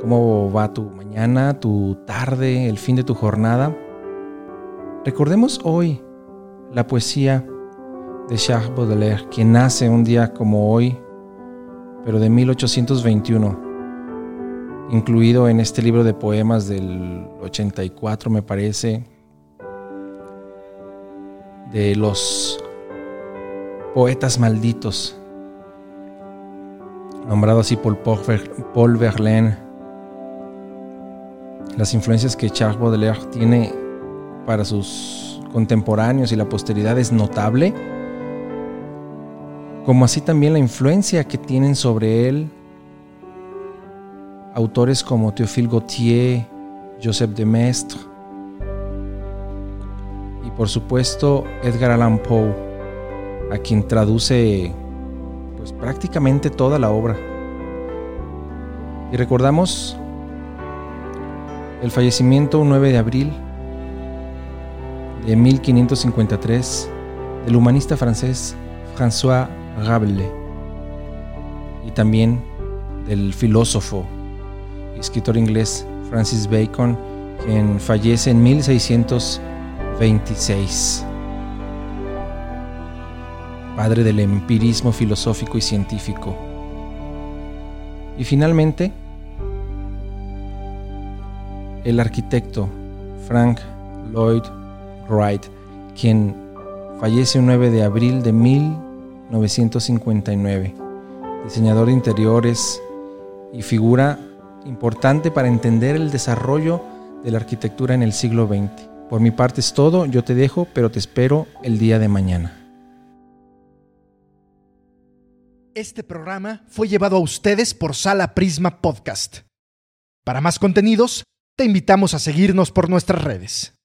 ¿Cómo va tu mañana, tu tarde, el fin de tu jornada? Recordemos hoy la poesía de Charles Baudelaire, quien nace un día como hoy, pero de 1821, incluido en este libro de poemas del 84, me parece, de los poetas malditos, nombrado así por Paul Verlaine las influencias que Charles Baudelaire tiene para sus contemporáneos y la posteridad es notable, como así también la influencia que tienen sobre él autores como Théophile Gautier, Joseph de Maistre y por supuesto Edgar Allan Poe, a quien traduce pues prácticamente toda la obra. Y recordamos el fallecimiento un 9 de abril de 1553 del humanista francés François Rabelais y también del filósofo y escritor inglés Francis Bacon, quien fallece en 1626, padre del empirismo filosófico y científico. Y finalmente, el arquitecto Frank Lloyd Wright, quien fallece el 9 de abril de 1959, diseñador de interiores y figura importante para entender el desarrollo de la arquitectura en el siglo XX. Por mi parte es todo, yo te dejo, pero te espero el día de mañana. Este programa fue llevado a ustedes por Sala Prisma Podcast. Para más contenidos, te invitamos a seguirnos por nuestras redes.